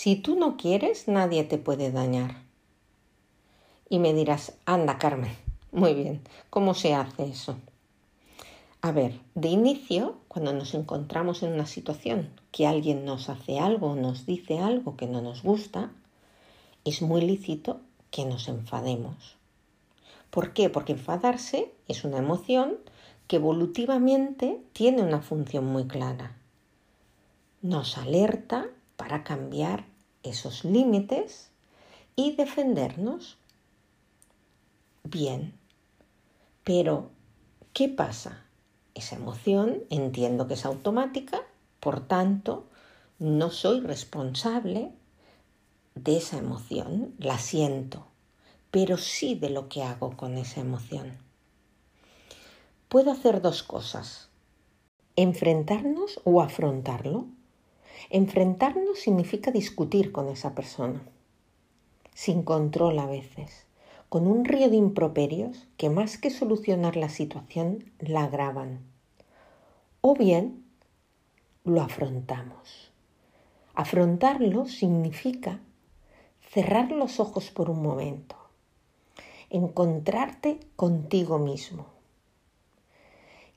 Si tú no quieres, nadie te puede dañar. Y me dirás, anda Carmen, muy bien, ¿cómo se hace eso? A ver, de inicio, cuando nos encontramos en una situación que alguien nos hace algo, nos dice algo que no nos gusta, es muy lícito que nos enfademos. ¿Por qué? Porque enfadarse es una emoción que evolutivamente tiene una función muy clara. Nos alerta para cambiar esos límites y defendernos. Bien, pero ¿qué pasa? Esa emoción entiendo que es automática, por tanto, no soy responsable de esa emoción, la siento, pero sí de lo que hago con esa emoción. Puedo hacer dos cosas, enfrentarnos o afrontarlo. Enfrentarnos significa discutir con esa persona, sin control a veces, con un río de improperios que más que solucionar la situación la agravan. O bien lo afrontamos. Afrontarlo significa cerrar los ojos por un momento, encontrarte contigo mismo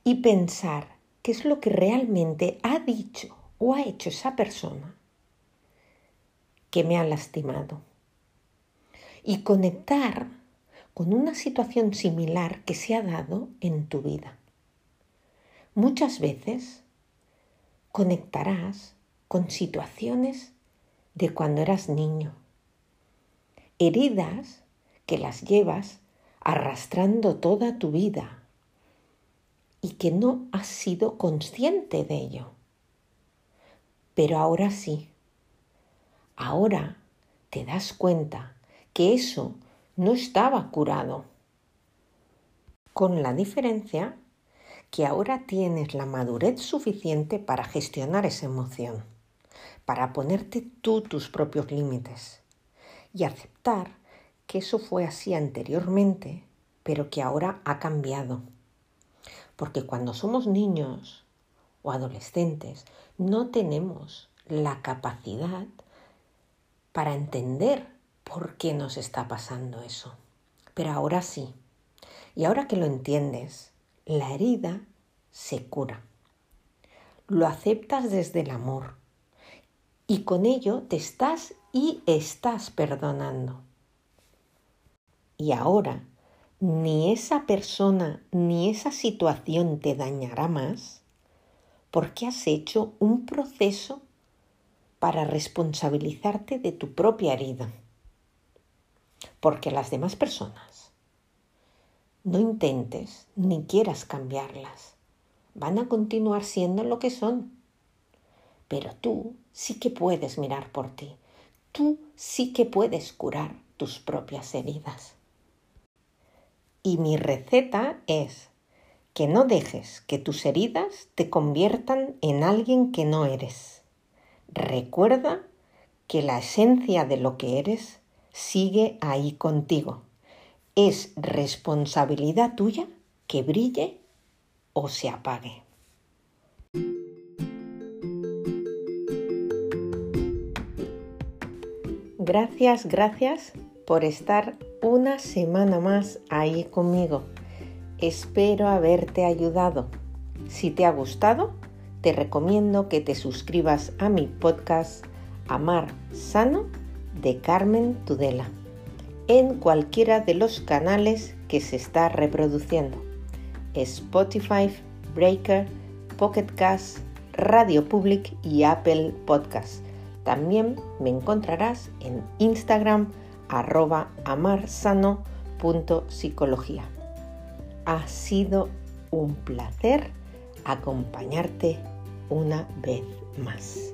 y pensar qué es lo que realmente ha dicho o ha hecho esa persona que me ha lastimado. Y conectar con una situación similar que se ha dado en tu vida. Muchas veces conectarás con situaciones de cuando eras niño, heridas que las llevas arrastrando toda tu vida y que no has sido consciente de ello. Pero ahora sí, ahora te das cuenta que eso no estaba curado. Con la diferencia que ahora tienes la madurez suficiente para gestionar esa emoción, para ponerte tú tus propios límites y aceptar que eso fue así anteriormente, pero que ahora ha cambiado. Porque cuando somos niños o adolescentes no tenemos la capacidad para entender por qué nos está pasando eso. Pero ahora sí. Y ahora que lo entiendes, la herida se cura. Lo aceptas desde el amor. Y con ello te estás y estás perdonando. Y ahora, ni esa persona ni esa situación te dañará más porque has hecho un proceso para responsabilizarte de tu propia herida. Porque las demás personas no intentes ni quieras cambiarlas. Van a continuar siendo lo que son. Pero tú sí que puedes mirar por ti. Tú sí que puedes curar tus propias heridas. Y mi receta es que no dejes que tus heridas te conviertan en alguien que no eres. Recuerda que la esencia de lo que eres sigue ahí contigo. Es responsabilidad tuya que brille o se apague. Gracias, gracias por estar una semana más ahí conmigo. Espero haberte ayudado. Si te ha gustado, te recomiendo que te suscribas a mi podcast Amar Sano de Carmen Tudela en cualquiera de los canales que se está reproduciendo. Spotify, Breaker, Pocket Cast, Radio Public y Apple Podcast. También me encontrarás en Instagram arroba amarsano.psicología. Ha sido un placer acompañarte una vez más.